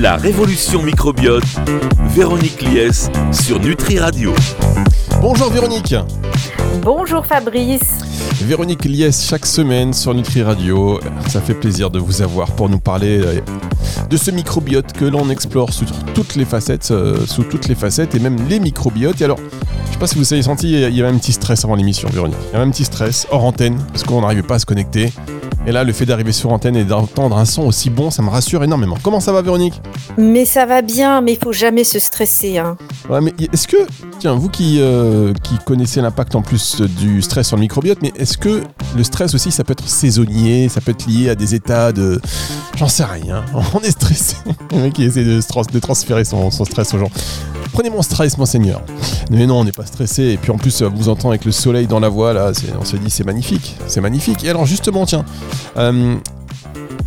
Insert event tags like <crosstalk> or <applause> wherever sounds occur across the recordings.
La révolution microbiote, Véronique Lies sur Nutri Radio. Bonjour Véronique. Bonjour Fabrice. Véronique Lies chaque semaine sur Nutri Radio. Ça fait plaisir de vous avoir pour nous parler euh, de ce microbiote que l'on explore sous toutes les facettes, euh, sous toutes les facettes et même les microbiotes. Et alors, je sais pas si vous avez senti, il y avait un petit stress avant l'émission, Véronique. Il y avait un petit stress hors antenne parce qu'on n'arrivait pas à se connecter. Et là, le fait d'arriver sur antenne et d'entendre un son aussi bon, ça me rassure énormément. Comment ça va, Véronique? Mais ça va bien, mais il faut jamais se stresser. Hein. Ouais, mais est-ce que, tiens, vous qui, euh, qui connaissez l'impact en plus du stress sur le microbiote, mais est-ce que le stress aussi, ça peut être saisonnier, ça peut être lié à des états de. J'en sais rien. <laughs> On est stressé. Le mec qui essaie de, transférer son, stress aux gens. Prenez mon stress, monseigneur. Mais non, on n'est pas stressé. Et puis en plus, vous entend avec le soleil dans la voix, là, on se dit c'est magnifique. C'est magnifique. Et alors, justement, tiens, euh,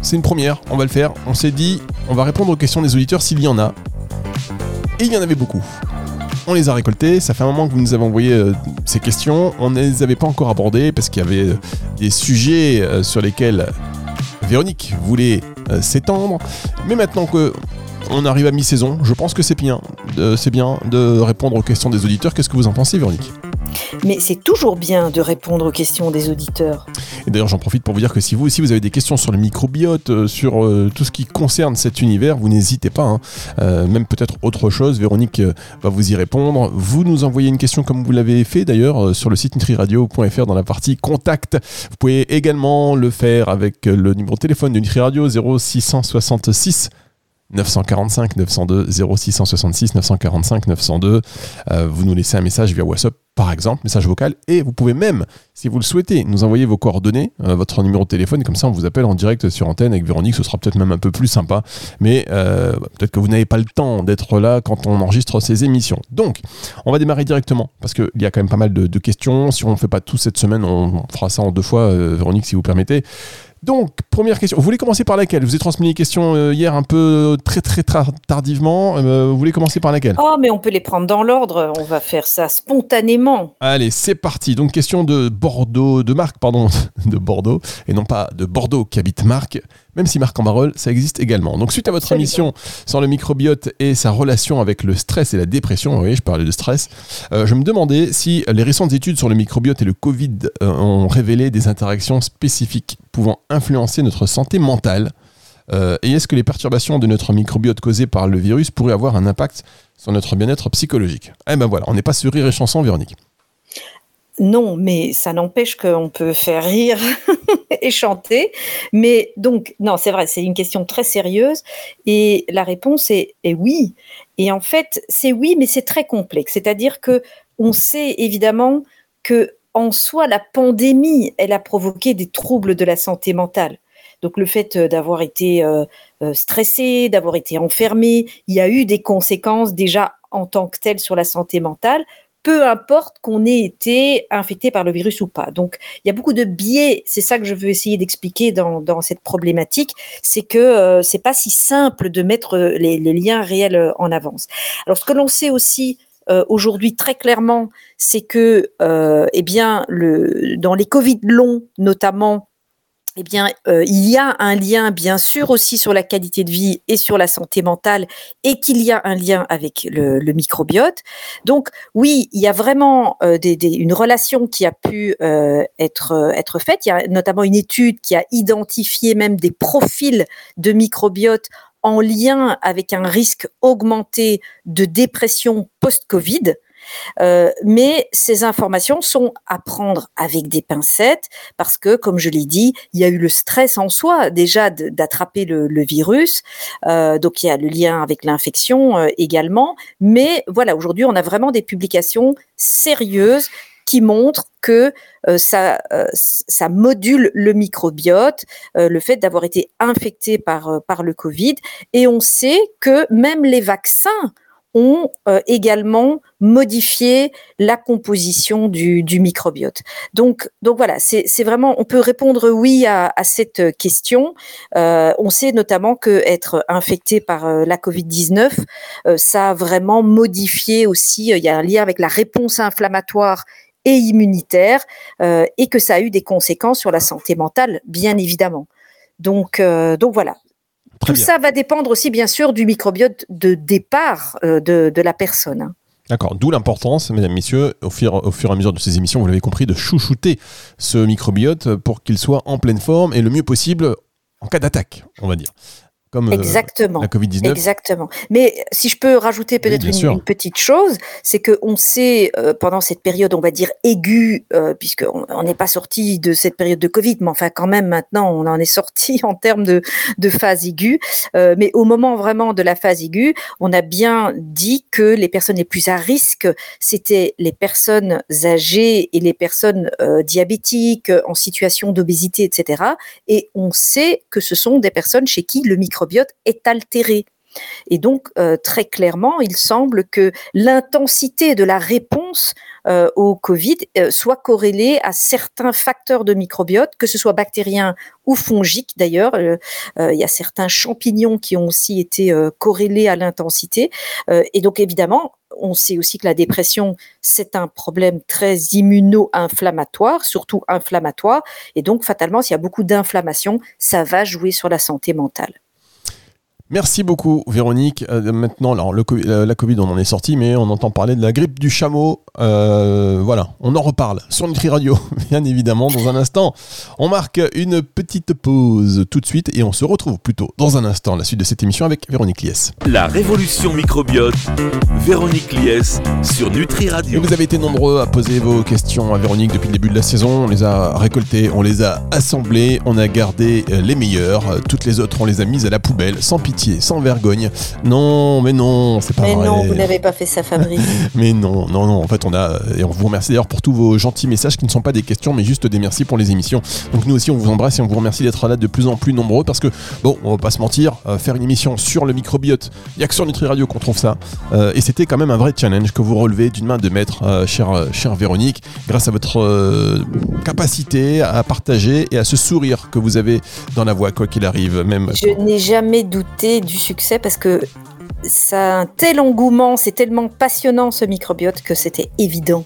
c'est une première, on va le faire. On s'est dit, on va répondre aux questions des auditeurs s'il y en a. Et il y en avait beaucoup. On les a récoltées, ça fait un moment que vous nous avez envoyé euh, ces questions, on ne les avait pas encore abordées parce qu'il y avait euh, des sujets sur lesquels Véronique voulait s'étendre. Mais maintenant que on arrive à mi-saison, je pense que c'est bien, c'est bien de répondre aux questions des auditeurs. Qu'est-ce que vous en pensez, Véronique? Mais c'est toujours bien de répondre aux questions des auditeurs. Et d'ailleurs, j'en profite pour vous dire que si vous aussi vous avez des questions sur le microbiote, euh, sur euh, tout ce qui concerne cet univers, vous n'hésitez pas. Hein. Euh, même peut-être autre chose, Véronique va vous y répondre. Vous nous envoyez une question comme vous l'avez fait d'ailleurs sur le site nutriradio.fr dans la partie contact. Vous pouvez également le faire avec le numéro de téléphone de Nutri Radio 0666 945 902 0666 945 902. vous nous laissez un message via WhatsApp par exemple, message vocal, et vous pouvez même, si vous le souhaitez, nous envoyer vos coordonnées, euh, votre numéro de téléphone, comme ça on vous appelle en direct sur antenne avec Véronique, ce sera peut-être même un peu plus sympa, mais euh, peut-être que vous n'avez pas le temps d'être là quand on enregistre ces émissions. Donc, on va démarrer directement, parce qu'il y a quand même pas mal de, questions, si on ne fait pas tout cette semaine, on, fera ça en deux fois, euh, Véronique, si vous permettez. Donc, première question. Vous voulez commencer par laquelle? Je vous ai transmis les questions euh, hier un peu très très tardivement. Euh, vous voulez commencer par laquelle? Oh, mais on peut les prendre dans l'ordre. On va faire ça spontanément. Allez, c'est parti. Donc, question de Bordeaux, de Marc, pardon, <laughs> de Bordeaux, et non pas de Bordeaux qui habite Marc même si Marc en Barol, ça existe également. Donc suite à votre émission sur le microbiote et sa relation avec le stress et la dépression, oui, je parlais de stress, euh, je me demandais si les récentes études sur le microbiote et le Covid euh, ont révélé des interactions spécifiques pouvant influencer notre santé mentale. Euh, et est-ce que les perturbations de notre microbiote causées par le virus pourraient avoir un impact sur notre bien-être psychologique? Eh ben voilà, on n'est pas sur rire et chanson, Véronique. Non, mais ça n'empêche qu'on peut faire rire <laughs> et chanter. Mais donc, non, c'est vrai, c'est une question très sérieuse. Et la réponse est, oui. Et en fait, c'est oui, mais c'est très complexe. C'est-à-dire que on sait évidemment que en soi, la pandémie, elle a provoqué des troubles de la santé mentale. Donc le fait euh, d'avoir été euh, euh, stressé, d'avoir été enfermé, il y a eu des conséquences déjà en tant que telles sur la santé mentale, peu importe qu'on ait été infecté par le virus ou pas. Donc, il y a beaucoup de biais. C'est ça que je veux essayer d'expliquer dans, cette problématique. C'est que euh, c'est pas si simple de mettre les, liens réels euh, en avance. Alors, ce que l'on sait aussi euh, aujourd'hui très clairement, c'est que, eh bien, le, dans les Covid longs, notamment, eh bien, euh, il y a un lien, bien sûr, aussi sur la qualité de vie et sur la santé mentale, et qu'il y a un lien avec le, microbiote. Donc, oui, il y a vraiment euh, une relation qui a pu euh, être, être faite. Il y a notamment une étude qui a identifié même des profils de microbiote en lien avec un risque augmenté de dépression post-Covid. Euh, mais ces informations sont à prendre avec des pincettes parce que, comme je l'ai dit, il y a eu le stress en soi déjà d'attraper le, virus. Euh, donc il y a le lien avec l'infection euh, également. Mais voilà, aujourd'hui, on a vraiment des publications sérieuses qui montrent que ça, module le microbiote, le fait d'avoir été infecté par, par le Covid. Et on sait que même les vaccins ont euh, également modifié la composition du, microbiote. Donc, donc voilà, c'est vraiment, on peut répondre oui à, cette question. Euh, on sait notamment que être infecté par euh, la Covid-19, ça a vraiment modifié aussi, il y a un lien avec la réponse inflammatoire et immunitaire, et que ça a eu des conséquences sur la santé mentale, bien évidemment. Donc, donc voilà, Tout ça va dépendre aussi, bien sûr, du microbiote de départ euh, de, la personne. D'accord, d'où l'importance, mesdames, messieurs, au fur, au fur et à mesure de ces émissions, vous l'avez compris, de chouchouter ce microbiote pour qu'il soit en pleine forme et le mieux possible en cas d'attaque, on va dire comme euh, Exactement. la Covid-19. Exactement. Mais si je peux rajouter peut-être une, petite chose, c'est qu'on sait, euh, pendant cette période, on va dire aiguë, euh, puisqu'on n'est pas sorti de cette période de Covid, mais enfin quand même maintenant, on en est sorti <laughs> en termes de, de phase aiguë. Euh, mais au moment vraiment de la phase aiguë, on a bien dit que les personnes les plus à risque, c'était les personnes âgées et les personnes diabétiques, en situation d'obésité, etc. Et on sait que ce sont des personnes chez qui le micro est altéré. Et donc, euh, très clairement, il semble que l'intensité de la réponse euh, au Covid euh, soit corrélée à certains facteurs de microbiote, que ce soit bactériens ou fongiques d'ailleurs. il y a certains champignons qui ont aussi été corrélés à l'intensité. et donc, évidemment, on sait aussi que la dépression, c'est un problème très immuno-inflammatoire, surtout inflammatoire. Et donc, fatalement, s'il y a beaucoup d'inflammation, ça va jouer sur la santé mentale. Merci beaucoup Véronique. Euh, maintenant, alors, le, euh, la Covid, on en est sorti, mais on entend parler de la grippe du chameau. Euh, voilà, on en reparle sur Nutri Radio, <laughs> bien évidemment, dans un instant. On marque une petite pause tout de suite et on se retrouve plutôt dans un instant, la suite de cette émission avec Véronique Lies. La révolution microbiote, Véronique Lies sur Nutri Radio. vous avez été nombreux à poser vos questions à Véronique depuis le début de la saison. On les a récoltées, on les a assemblées, on a gardé les meilleures. Toutes les autres, on les a mises à la poubelle, sans pitié sans vergogne. Non, mais non, c'est pas vrai. Mais non, vous n'avez pas fait ça, Fabrice. <laughs> mais non, non, non. En fait, on a et on vous remercie d'ailleurs pour tous vos gentils messages qui ne sont pas des questions, mais juste des merci pour les émissions. Donc nous aussi, on vous embrasse et on vous remercie d'être là de plus en plus nombreux parce que bon, on va pas se mentir, euh, faire une émission sur le microbiote, il y a que sur Nutri Radio qu'on trouve ça. Euh, et c'était quand même un vrai challenge que vous relevez d'une main de maître, euh, chère, cher Véronique, grâce à votre capacité à partager et à ce sourire que vous avez dans la voix, quoi qu'il arrive. Même. Je n'ai jamais douté du succès parce que ça a un tel engouement, c'est tellement passionnant ce microbiote que c'était évident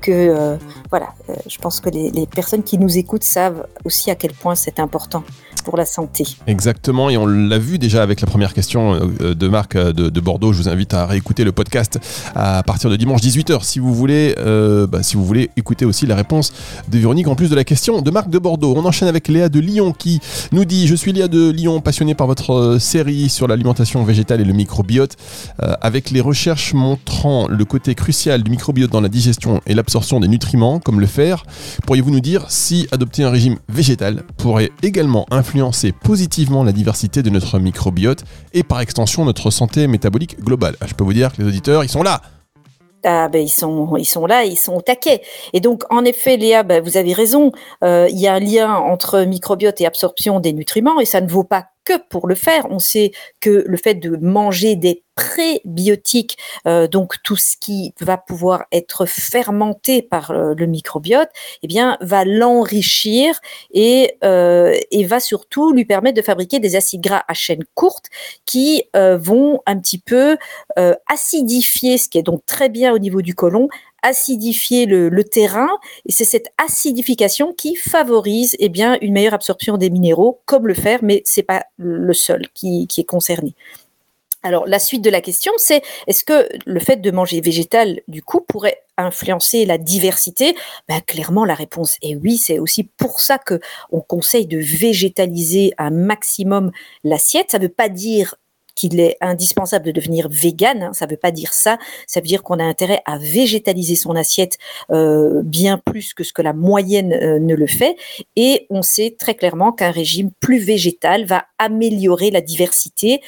que euh, voilà, euh, je pense que les, personnes qui nous écoutent savent aussi à quel point c'est important pour la santé. Exactement, et on l'a vu déjà avec la première question euh, de Marc de, Bordeaux. Je vous invite à réécouter le podcast à partir de dimanche 18h si vous voulez, bah, si vous voulez écouter aussi la réponse de Véronique en plus de la question de Marc de Bordeaux. On enchaîne avec Léa de Lyon qui nous dit Je suis Léa de Lyon, passionnée par votre série sur l'alimentation végétale et le microbiote, avec les recherches montrant le côté crucial du microbiote dans la digestion et l'absorption des nutriments comme le fer. Pourriez-vous nous dire si adopter un régime végétal pourrait également influencer positivement la diversité de notre microbiote et par extension notre santé métabolique globale? Ah, je peux vous dire que les auditeurs, ils sont là ah ben ils sont, ils sont là, ils sont au taquet. Et donc, en effet, Léa, ben, vous avez raison, euh, il y a un lien entre microbiote et absorption des nutriments, et ça ne vaut pas que pour le faire. On sait que le fait de manger des prébiotiques, euh, donc tout ce qui va pouvoir être fermenté par euh, le microbiote, eh bien, va l'enrichir et, euh, et va surtout lui permettre de fabriquer des acides gras à chaîne courte qui vont un petit peu acidifier, ce qui est donc très bien au niveau du côlon, acidifier le, terrain et c'est cette acidification qui favorise eh bien une meilleure absorption des minéraux comme le fer mais c'est pas le seul qui, est concerné. Alors la suite de la question c'est est-ce que le fait de manger végétal du coup pourrait influencer la diversité? Ben, Clairement, la réponse est oui. C'est aussi pour ça que on conseille de végétaliser un maximum l'assiette. Ça ne veut pas dire qu'il est indispensable de devenir vegan. Hein, ça ne veut pas dire ça. Ça veut dire qu'on a intérêt à végétaliser son assiette euh, bien plus que ce que la moyenne euh, ne le fait. Et on sait très clairement qu'un régime plus végétal va améliorer la diversité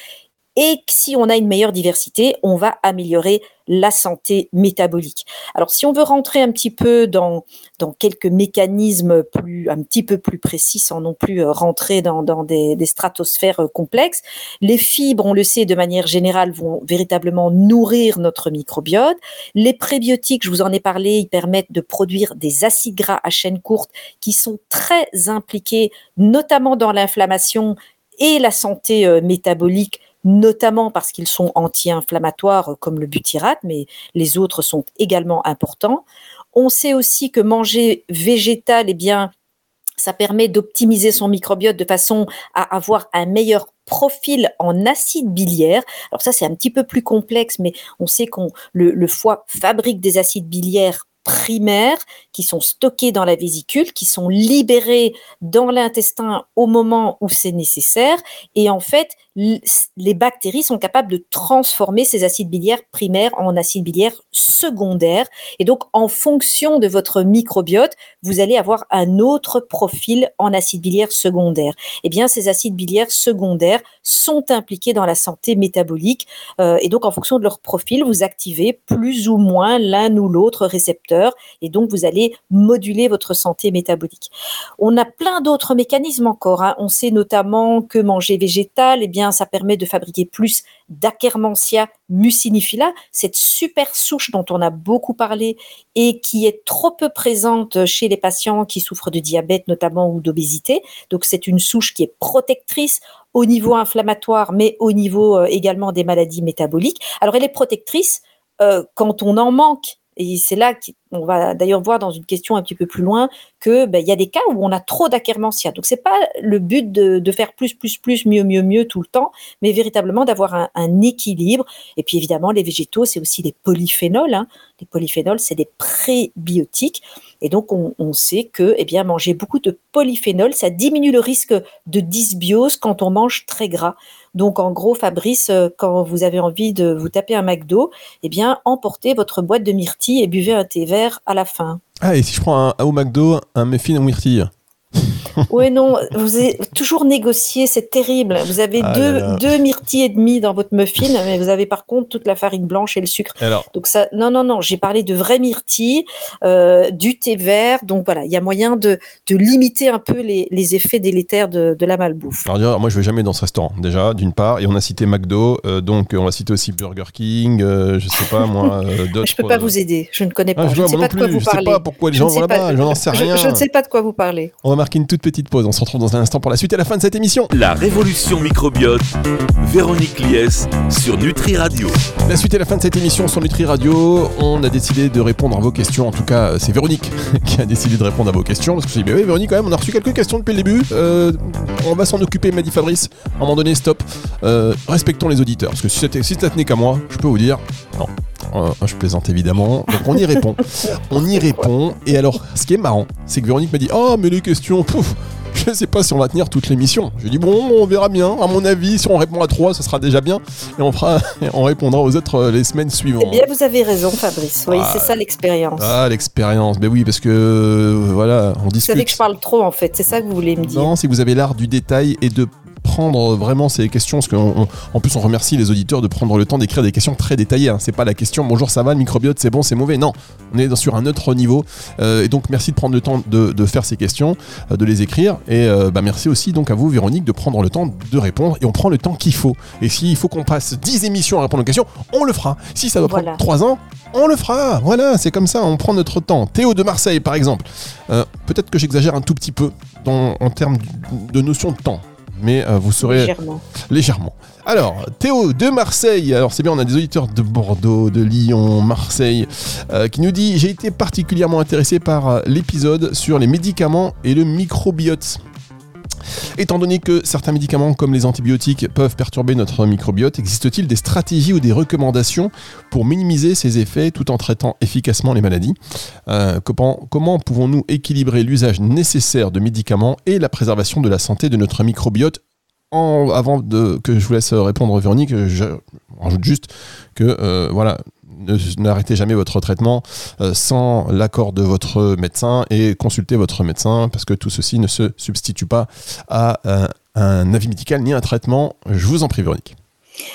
et si on a une meilleure diversité, on va améliorer la santé métabolique. Alors, si on veut rentrer un petit peu dans, dans quelques mécanismes plus, un petit peu plus précis, sans non plus euh, rentrer dans, dans des, des, stratosphères euh, complexes, les fibres, on le sait, de manière générale, vont véritablement nourrir notre microbiote. Les prébiotiques, je vous en ai parlé, ils permettent de produire des acides gras à chaîne courte qui sont très impliqués, notamment dans l'inflammation et la santé euh, métabolique notamment parce qu'ils sont anti-inflammatoires comme le butyrate, mais les autres sont également importants. On sait aussi que manger végétal, eh bien, ça permet d'optimiser son microbiote de façon à avoir un meilleur profil en acide biliaire. Alors ça, c'est un petit peu plus complexe, mais on sait qu'on le, le foie fabrique des acides biliaires primaires qui sont stockés dans la vésicule, qui sont libérés dans l'intestin au moment où c'est nécessaire. Et en fait, les bactéries sont capables de transformer ces acides biliaires primaires en acides biliaires secondaires. Et donc, en fonction de votre microbiote, vous allez avoir un autre profil en acides biliaires secondaires. Eh bien, ces acides biliaires secondaires sont impliqués dans la santé métabolique. Euh, et donc, en fonction de leur profil, vous activez plus ou moins l'un ou l'autre récepteur. Et donc, vous allez moduler votre santé métabolique. On a plein d'autres mécanismes encore. Hein. On sait notamment que manger végétal, eh bien, ça permet de fabriquer plus d'Akermansia mucinifila, cette super souche dont on a beaucoup parlé et qui est trop peu présente chez les patients qui souffrent de diabète notamment ou d'obésité. Donc c'est une souche qui est protectrice au niveau inflammatoire, mais au niveau euh, également des maladies métaboliques. Alors elle est protectrice euh, quand on en manque. Et c'est là qu'on va d'ailleurs voir dans une question un petit peu plus loin que ben, y a des cas où on a trop d'ackermansia. Donc c'est pas le but de, faire plus plus plus mieux mieux mieux tout le temps, mais véritablement d'avoir un, équilibre. Et puis évidemment les végétaux c'est aussi des polyphénols. Hein. Les polyphénols c'est des prébiotiques et donc on, sait que eh bien manger beaucoup de polyphénols ça diminue le risque de dysbiose quand on mange très gras. Donc en gros Fabrice euh, quand vous avez envie de vous taper un McDo, eh bien emportez votre boîte de myrtilles et buvez un thé vert à la fin. Ah, et si je prends un, au McDo, un muffin ou myrtille? Oui, non, vous avez toujours négocié, c'est terrible. Vous avez ah deux, deux, myrtilles et demi dans votre muffin, mais vous avez par contre toute la farine blanche et le sucre. donc ça, non, non, non, j'ai parlé de vraies myrtilles, euh, du thé vert. Donc voilà, il y a moyen de, de limiter un peu les, les effets délétères de, de, la malbouffe. Alors moi, je vais jamais dans ce restaurant déjà, d'une part, et on a cité McDo, euh, donc on va citer aussi Burger King, euh, je sais pas moi, d'autres. <laughs> Je peux pas vous aider, je ne connais pas. Ah, je, ne sais pas de quoi vous parlez. Je sais pas pourquoi les gens vont là-bas, je n'en sais rien. Je, ne sais pas de quoi vous parlez. On va marquer une toute petite pause. On se retrouve dans un instant pour la suite et la fin de cette émission. La révolution microbiote, Véronique Lies sur Nutri Radio. La suite et la fin de cette émission sur Nutri Radio. On a décidé de répondre à vos questions. En tout cas, c'est Véronique <laughs> qui a décidé de répondre à vos questions. Parce que je dit, bah oui, Véronique, quand même, on a reçu quelques questions depuis le début. Euh, on va s'en occuper, m'a dit Fabrice. À un moment donné, stop. Euh, respectons les auditeurs. Parce que si, si ça tenait qu'à moi, je peux vous dire, non. Euh, je plaisante évidemment. Donc on y répond. <laughs> on y répond. Et alors, ce qui est marrant, c'est que Véronique m'a dit Oh, mais les questions, pouf, je sais pas si on va tenir toute l'émission. Je dis bon, on verra bien. À mon avis, si on répond à trois, ce sera déjà bien. Et on fera, <laughs> on répondra aux autres euh, les semaines suivantes. Eh bien, vous avez raison, Fabrice. Oui, c'est ça l'expérience. Ah, l'expérience. Ben oui, parce que euh, voilà, on discute. Vous savez que je parle trop, en fait. C'est ça que vous voulez me dire. Non, si vous avez l'art du détail et de prendre vraiment ces questions, parce qu'en plus on remercie les auditeurs de prendre le temps d'écrire des questions très détaillées. Hein. C'est pas la question bonjour ça va, le microbiote c'est bon, c'est mauvais. Non, on est sur un autre niveau. Euh, et donc merci de prendre le temps de, faire ces questions, euh, de les écrire. Et euh, bah, merci aussi donc à vous Véronique de prendre le temps de répondre. Et on prend le temps qu'il faut. Et s'il faut qu'on passe 10 émissions à répondre aux questions, on le fera. Si ça doit prendre 3 ans, on le fera. Voilà, c'est comme ça, on prend notre temps. Théo de Marseille par exemple. Peut-être que j'exagère un tout petit peu en termes de notion de temps mais euh, vous serez légèrement. légèrement. Alors, Théo de Marseille, alors c'est bien, on a des auditeurs de Bordeaux, de Lyon, Marseille, euh, qui nous dit J'ai été particulièrement intéressé par euh, l'épisode sur les médicaments et le microbiote. Étant donné que certains médicaments comme les antibiotiques peuvent perturber notre microbiote, existe-t-il des stratégies ou des recommandations pour minimiser ces effets tout en traitant efficacement les maladies? Euh, Comment, pouvons-nous équilibrer l'usage nécessaire de médicaments et la préservation de la santé de notre microbiote? Avant que je vous laisse répondre Véronique, je juste que euh, voilà, n'arrêtez jamais votre traitement euh, sans l'accord de votre médecin et consultez votre médecin parce que tout ceci ne se substitue pas à un, un avis médical ni un traitement. Je vous en prie, Véronique.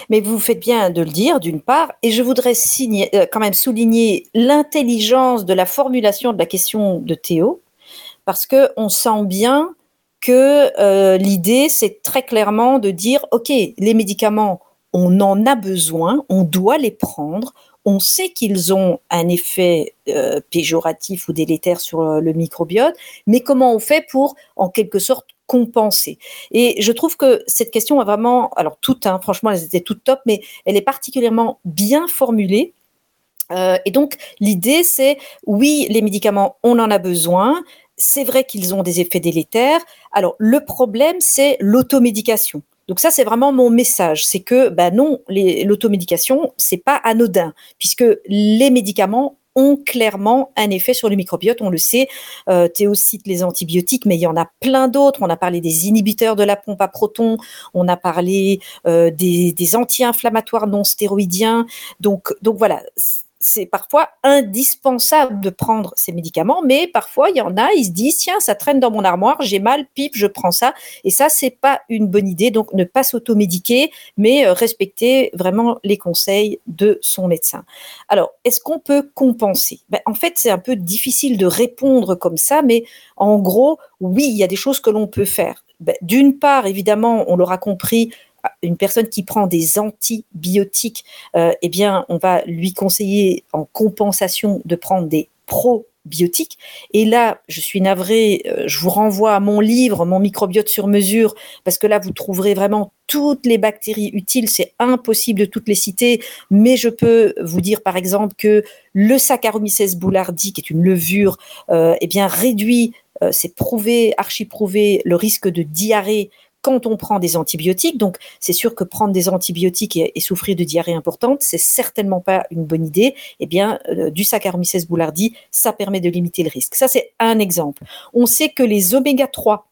Mais vous faites bien de le dire, d'une part, et je voudrais euh, quand même souligner l'intelligence de la formulation de la question de Théo, parce qu'on sent bien que euh, l'idée, c'est très clairement de dire, OK, les médicaments, on en a besoin, on doit les prendre, on sait qu'ils ont un effet euh, péjoratif ou délétère sur le microbiote, mais comment on fait pour, en quelque sorte, compenser? Et je trouve que cette question a vraiment, alors toutes, hein, franchement, elles étaient toutes top, mais elle est particulièrement bien formulée. Euh, et donc, l'idée, c'est, oui, les médicaments, on en a besoin. C'est vrai qu'ils ont des effets délétères. Alors, le problème, c'est l'automédication. Donc ça, c'est vraiment mon message, c'est que bah non, l'automédication, c'est pas anodin, puisque les médicaments ont clairement un effet sur le microbiote, on le sait. Euh, Théocyte, les antibiotiques, mais il y en a plein d'autres. On a parlé des inhibiteurs de la pompe à protons, on a parlé euh, des, des anti-inflammatoires non stéroïdiens. Donc, donc voilà, c'est parfois indispensable de prendre ces médicaments, mais parfois il y en a, ils se disent tiens, ça traîne dans mon armoire, j'ai mal, pipe, je prends ça, et ça c'est pas une bonne idée. Donc ne pas s'automédiquer, mais euh, respecter vraiment les conseils de son médecin. Alors est-ce qu'on peut compenser? Ben, En fait, c'est un peu difficile de répondre comme ça, mais en gros, oui, il y a des choses que l'on peut faire. Ben, d'une part, évidemment, on l'aura compris, une personne qui prend des antibiotiques, euh, eh bien, on va lui conseiller en compensation de prendre des probiotiques. Et là, je suis navrée, euh, je vous renvoie à mon livre, mon microbiote sur mesure, parce que là, vous trouverez vraiment toutes les bactéries utiles. C'est impossible de toutes les citer, mais je peux vous dire, par exemple, que le Saccharomyces boulardii, qui est une levure, euh, eh bien, réduit c'est prouvé, archi prouvé, le risque de diarrhée quand on prend des antibiotiques. Donc, c'est sûr que prendre des antibiotiques et, souffrir de diarrhée importante, c'est certainement pas une bonne idée. Eh bien, euh, du Saccharomyces boulardii, ça permet de limiter le risque. Ça, c'est un exemple. On sait que les oméga 3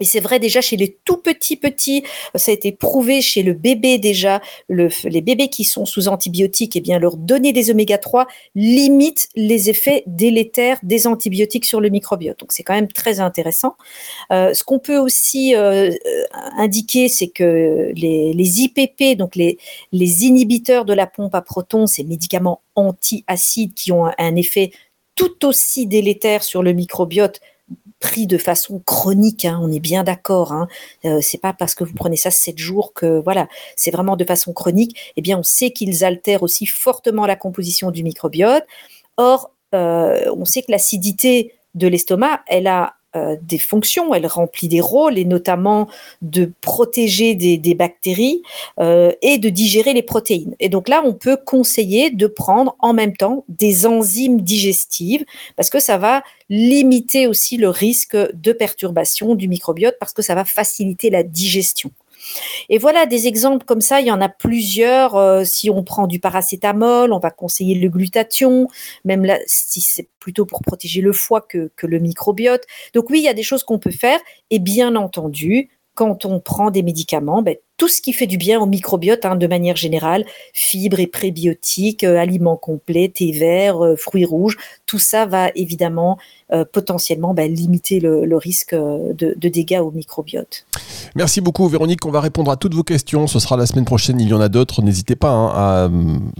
et c'est vrai déjà chez les tout petits petits, ça a été prouvé chez le bébé déjà, les bébés qui sont sous antibiotiques, eh bien leur donner des oméga 3 limite les effets délétères des antibiotiques sur le microbiote. Donc c'est quand même très intéressant. Euh, ce qu'on peut aussi euh, indiquer, c'est que les, IPP, donc les, les inhibiteurs de la pompe à protons, ces médicaments anti-acides qui ont un effet tout aussi délétère sur le microbiote pris de façon chronique, hein, on est bien d'accord. Hein. Euh, c'est pas parce que vous prenez ça sept jours que voilà, c'est vraiment de façon chronique. Eh bien, on sait qu'ils altèrent aussi fortement la composition du microbiote. Or, euh, on sait que l'acidité de l'estomac, elle a euh, des fonctions, elle remplit des rôles et notamment de protéger des, bactéries euh, et de digérer les protéines. Et donc là, on peut conseiller de prendre en même temps des enzymes digestives parce que ça va limiter aussi le risque de perturbation du microbiote parce que ça va faciliter la digestion. Et voilà des exemples comme ça, il y en a plusieurs. Euh, si on prend du paracétamol, on va conseiller le glutathion, même là, si c'est plutôt pour protéger le foie que, le microbiote. Donc oui, il y a des choses qu'on peut faire. Et bien entendu, quand on prend des médicaments, ben, tout ce qui fait du bien au microbiote hein, de manière générale, fibres et prébiotiques, euh, aliments complets, thé vert, euh, fruits rouges, tout ça va évidemment potentiellement ben, limiter le, risque de, dégâts au microbiote. Merci beaucoup Véronique, on va répondre à toutes vos questions, ce sera la semaine prochaine, il y en a d'autres, n'hésitez pas hein, à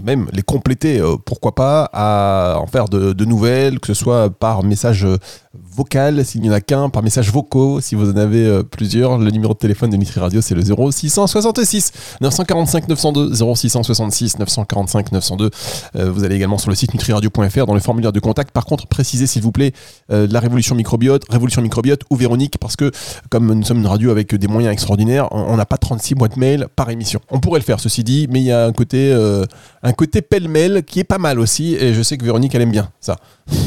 même les compléter, pourquoi pas, à en faire de, de, nouvelles, que ce soit par message vocal, s'il n'y en a qu'un, par message vocaux, si vous en avez plusieurs, le numéro de téléphone de Nutri Radio c'est le 0600 66 945 902 0666 945 902. vous allez également sur le site nutriradio.fr dans le formulaire de contact. Par contre, précisez s'il vous plaît euh, la révolution microbiote, révolution microbiote ou Véronique parce que comme nous sommes une radio avec des moyens extraordinaires, on n'a pas 36 boîtes mail par émission. On pourrait le faire ceci dit, mais il y a un côté euh, un côté pêle-mêle qui est pas mal aussi et je sais que Véronique elle aime bien ça.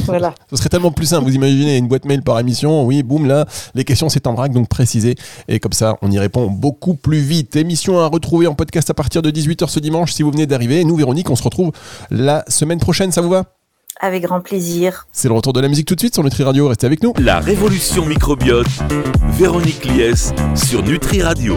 Voilà. <laughs> Ce serait tellement plus simple. Vous imaginez une boîte mail par émission, oui, boum là, les questions c'est en vrac donc précisez et comme ça on y répond beaucoup plus vite émission à retrouver en podcast à partir de 18h ce dimanche si vous venez d'arriver. Et nous, Véronique, on se retrouve la semaine prochaine, ça vous va? Avec grand plaisir. C'est le retour de la musique tout de suite sur Nutri Radio. Restez avec nous. La révolution microbiote, Véronique Lies sur Nutri Radio.